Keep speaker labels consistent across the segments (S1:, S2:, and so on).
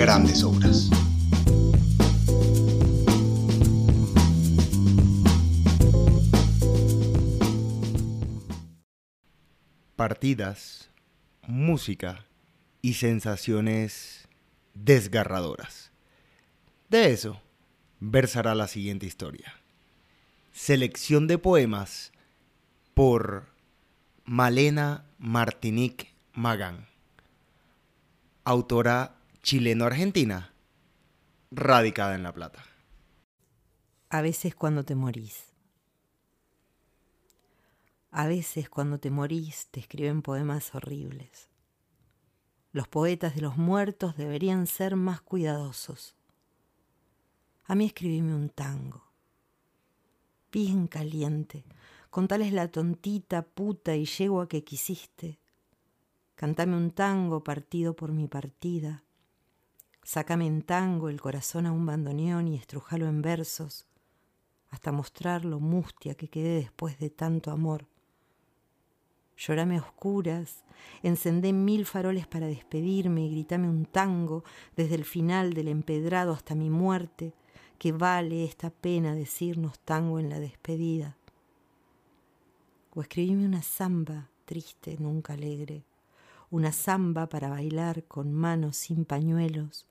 S1: grandes obras. Partidas, música y sensaciones desgarradoras. De eso versará la siguiente historia. Selección de poemas por Malena Martinique Magán, autora chileno-argentina, radicada en La Plata.
S2: A veces cuando te morís. A veces cuando te morís te escriben poemas horribles. Los poetas de los muertos deberían ser más cuidadosos. A mí escribíme un tango, bien caliente, con la tontita, puta y yegua que quisiste. Cantame un tango partido por mi partida. Sácame en tango el corazón a un bandoneón y estrujalo en versos, hasta mostrar lo mustia que quedé después de tanto amor. Llorame a oscuras, encendé mil faroles para despedirme y gritame un tango desde el final del empedrado hasta mi muerte, que vale esta pena decirnos tango en la despedida. O escribime una zamba triste, nunca alegre, una zamba para bailar con manos sin pañuelos.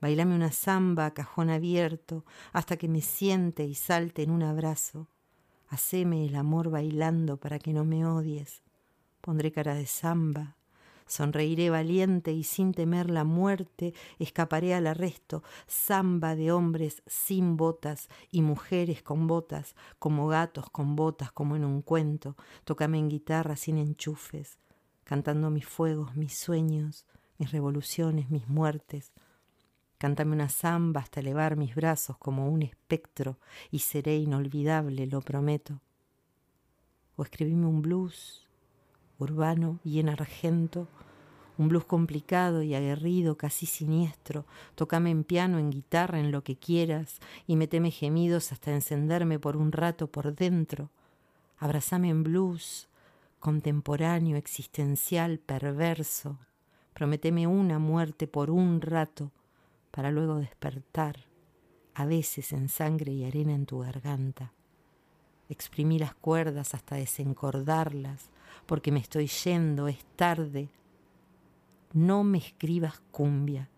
S2: Bailame una zamba a cajón abierto hasta que me siente y salte en un abrazo. Haceme el amor bailando para que no me odies. Pondré cara de zamba, sonreiré valiente y sin temer la muerte escaparé al arresto, zamba de hombres sin botas y mujeres con botas, como gatos con botas, como en un cuento. Tócame en guitarra sin enchufes, cantando mis fuegos, mis sueños, mis revoluciones, mis muertes. Cántame una zamba hasta elevar mis brazos como un espectro y seré inolvidable, lo prometo. O escribime un blues urbano y en argento, un blues complicado y aguerrido, casi siniestro. Tócame en piano, en guitarra, en lo que quieras, y meteme gemidos hasta encenderme por un rato por dentro. Abrazame en blues, contemporáneo, existencial, perverso. Prometeme una muerte por un rato, para luego despertar, a veces en sangre y arena en tu garganta. Exprimí las cuerdas hasta desencordarlas, porque me estoy yendo, es tarde. No me escribas cumbia,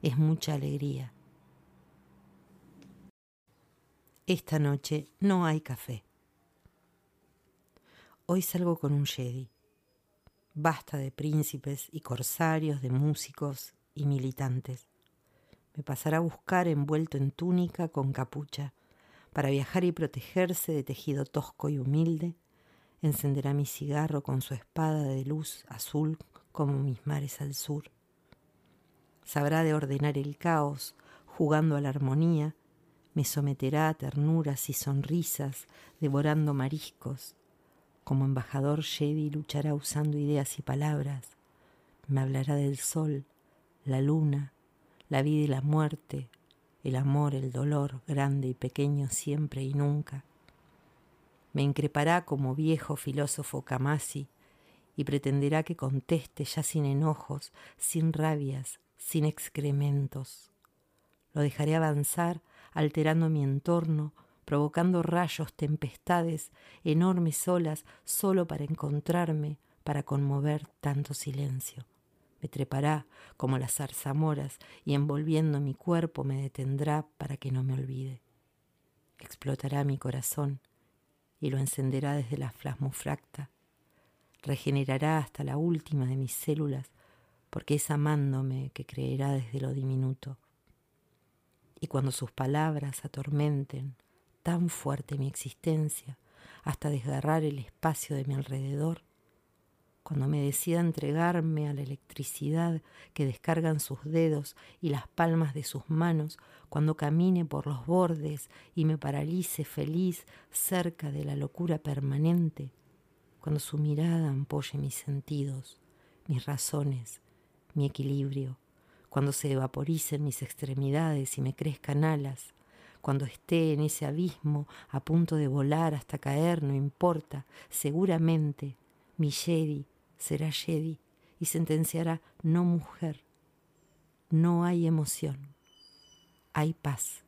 S2: es mucha alegría. Esta noche no hay café. Hoy salgo con un Jedi. Basta de príncipes y corsarios, de músicos y militantes. Me pasará a buscar envuelto en túnica con capucha, para viajar y protegerse de tejido tosco y humilde, encenderá mi cigarro con su espada de luz azul como mis mares al sur. Sabrá de ordenar el caos, jugando a la armonía, me someterá a ternuras y sonrisas, devorando mariscos. Como embajador Jedi luchará usando ideas y palabras. Me hablará del sol, la luna, la vida y la muerte, el amor, el dolor, grande y pequeño siempre y nunca me increpará como viejo filósofo Kamasi y pretenderá que conteste ya sin enojos, sin rabias, sin excrementos. Lo dejaré avanzar, alterando mi entorno, provocando rayos, tempestades, enormes olas, solo para encontrarme, para conmover tanto silencio. Me trepará como las zarzamoras y envolviendo mi cuerpo me detendrá para que no me olvide. Explotará mi corazón y lo encenderá desde la flasmofracta. Regenerará hasta la última de mis células, porque es amándome que creerá desde lo diminuto. Y cuando sus palabras atormenten tan fuerte mi existencia, hasta desgarrar el espacio de mi alrededor, cuando me decida entregarme a la electricidad que descargan sus dedos y las palmas de sus manos, cuando camine por los bordes y me paralice feliz cerca de la locura permanente, cuando su mirada ampolle mis sentidos, mis razones, mi equilibrio, cuando se evaporicen mis extremidades y me crezcan alas, cuando esté en ese abismo a punto de volar hasta caer, no importa, seguramente mi Jedi será Jedi y sentenciará no mujer. No hay emoción, hay paz.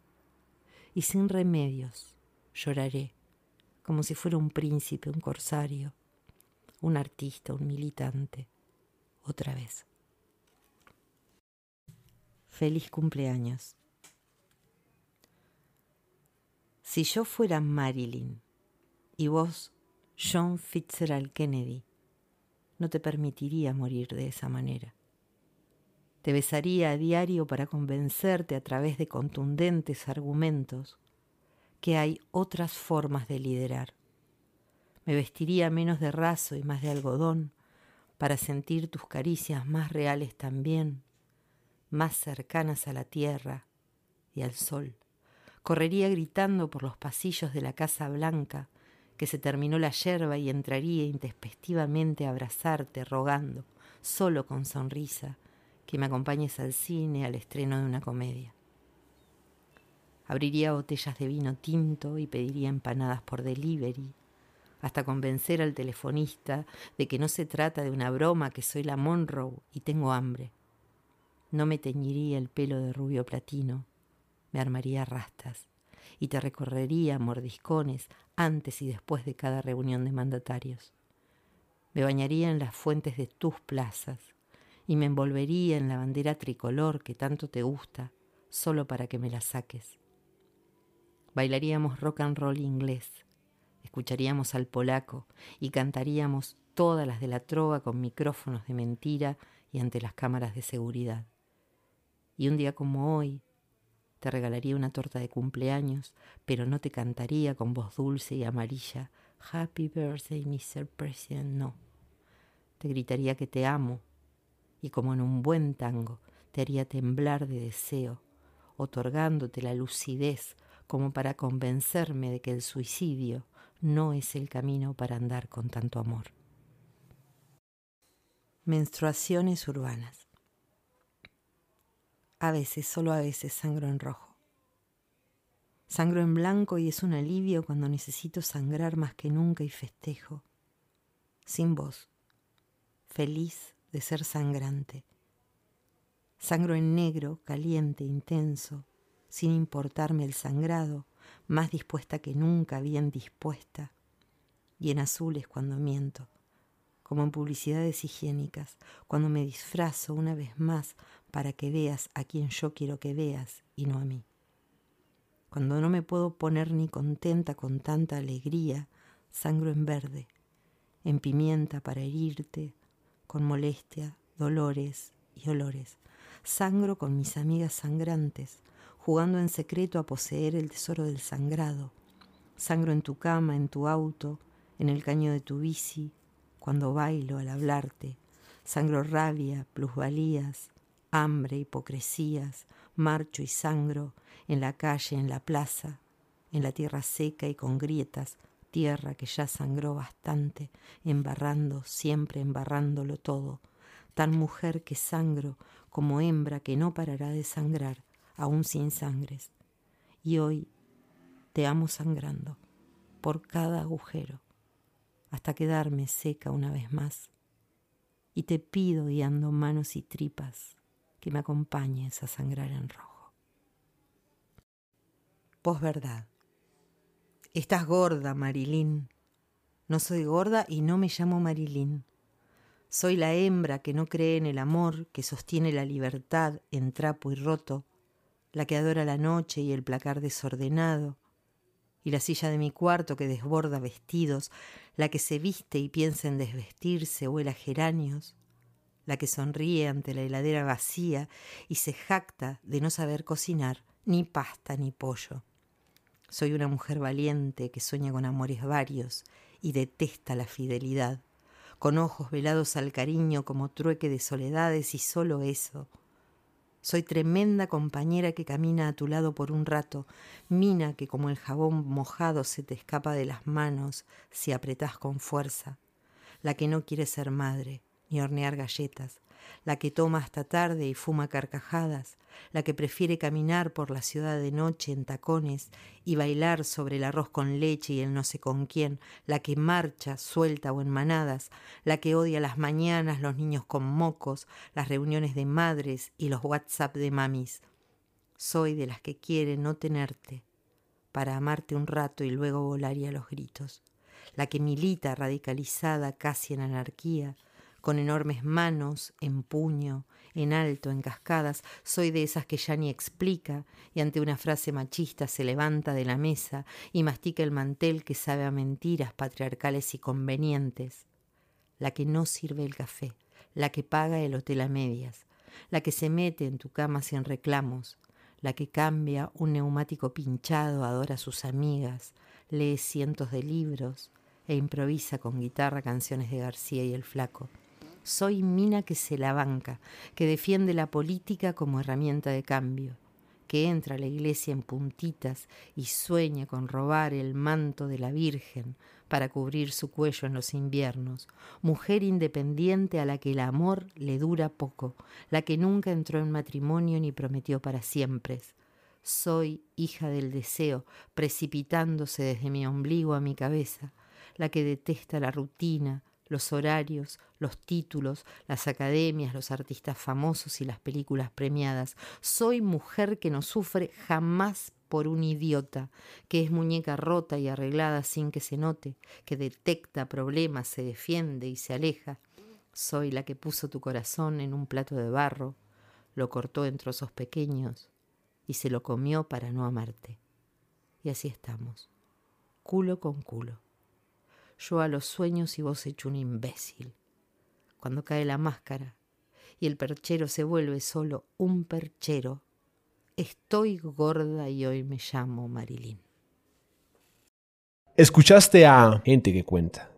S2: Y sin remedios lloraré, como si fuera un príncipe, un corsario, un artista, un militante, otra vez. Feliz cumpleaños. Si yo fuera Marilyn y vos John Fitzgerald Kennedy, no te permitiría morir de esa manera. Te besaría a diario para convencerte a través de contundentes argumentos que hay otras formas de liderar. Me vestiría menos de raso y más de algodón para sentir tus caricias más reales también, más cercanas a la tierra y al sol. Correría gritando por los pasillos de la Casa Blanca que se terminó la yerba y entraría intempestivamente a abrazarte, rogando, solo con sonrisa, que me acompañes al cine, al estreno de una comedia. Abriría botellas de vino tinto y pediría empanadas por delivery, hasta convencer al telefonista de que no se trata de una broma, que soy la Monroe y tengo hambre. No me teñiría el pelo de rubio platino, me armaría rastas y te recorrería mordiscones antes y después de cada reunión de mandatarios. Me bañaría en las fuentes de tus plazas y me envolvería en la bandera tricolor que tanto te gusta, solo para que me la saques. Bailaríamos rock and roll inglés, escucharíamos al polaco y cantaríamos todas las de la trova con micrófonos de mentira y ante las cámaras de seguridad. Y un día como hoy, te regalaría una torta de cumpleaños, pero no te cantaría con voz dulce y amarilla Happy Birthday, Mr. President, no. Te gritaría que te amo y como en un buen tango te haría temblar de deseo, otorgándote la lucidez como para convencerme de que el suicidio no es el camino para andar con tanto amor. Menstruaciones urbanas. A veces, solo a veces, sangro en rojo. Sangro en blanco y es un alivio cuando necesito sangrar más que nunca y festejo. Sin voz, feliz de ser sangrante. Sangro en negro, caliente, intenso, sin importarme el sangrado, más dispuesta que nunca, bien dispuesta. Y en azules cuando miento como en publicidades higiénicas, cuando me disfrazo una vez más para que veas a quien yo quiero que veas y no a mí. Cuando no me puedo poner ni contenta con tanta alegría, sangro en verde, en pimienta para herirte, con molestia, dolores y olores. Sangro con mis amigas sangrantes, jugando en secreto a poseer el tesoro del sangrado. Sangro en tu cama, en tu auto, en el caño de tu bici, cuando bailo al hablarte, sangro rabia, plusvalías, hambre, hipocresías, marcho y sangro en la calle, en la plaza, en la tierra seca y con grietas, tierra que ya sangró bastante, embarrando, siempre embarrándolo todo, tan mujer que sangro como hembra que no parará de sangrar, aún sin sangres. Y hoy te amo sangrando por cada agujero hasta quedarme seca una vez más. Y te pido, guiando manos y tripas, que me acompañes a sangrar en rojo. Posverdad. Estás gorda, Marilyn. No soy gorda y no me llamo Marilyn. Soy la hembra que no cree en el amor, que sostiene la libertad en trapo y roto, la que adora la noche y el placar desordenado, y la silla de mi cuarto que desborda vestidos, la que se viste y piensa en desvestirse, huela geranios, la que sonríe ante la heladera vacía y se jacta de no saber cocinar ni pasta ni pollo. Soy una mujer valiente que sueña con amores varios y detesta la fidelidad, con ojos velados al cariño como trueque de soledades y solo eso. Soy tremenda compañera que camina a tu lado por un rato, mina que como el jabón mojado se te escapa de las manos si apretás con fuerza, la que no quiere ser madre ni hornear galletas, la que toma hasta tarde y fuma carcajadas, la que prefiere caminar por la ciudad de noche en tacones y bailar sobre el arroz con leche y el no sé con quién, la que marcha suelta o en manadas, la que odia las mañanas, los niños con mocos, las reuniones de madres y los WhatsApp de mamis. Soy de las que quiere no tenerte, para amarte un rato y luego volaría los gritos, la que milita radicalizada casi en anarquía, con enormes manos, en puño, en alto, en cascadas, soy de esas que ya ni explica y ante una frase machista se levanta de la mesa y mastica el mantel que sabe a mentiras patriarcales y convenientes. La que no sirve el café, la que paga el hotel a medias, la que se mete en tu cama sin reclamos, la que cambia un neumático pinchado, adora a sus amigas, lee cientos de libros e improvisa con guitarra canciones de García y el Flaco soy mina que se la banca, que defiende la política como herramienta de cambio, que entra a la iglesia en puntitas y sueña con robar el manto de la Virgen para cubrir su cuello en los inviernos, mujer independiente a la que el amor le dura poco, la que nunca entró en matrimonio ni prometió para siempre. Soy hija del deseo, precipitándose desde mi ombligo a mi cabeza, la que detesta la rutina, los horarios, los títulos, las academias, los artistas famosos y las películas premiadas. Soy mujer que no sufre jamás por un idiota, que es muñeca rota y arreglada sin que se note, que detecta problemas, se defiende y se aleja. Soy la que puso tu corazón en un plato de barro, lo cortó en trozos pequeños y se lo comió para no amarte. Y así estamos, culo con culo yo a los sueños y vos hecho un imbécil. Cuando cae la máscara y el perchero se vuelve solo un perchero, estoy gorda y hoy me llamo Marilyn.
S3: Escuchaste a Gente que Cuenta.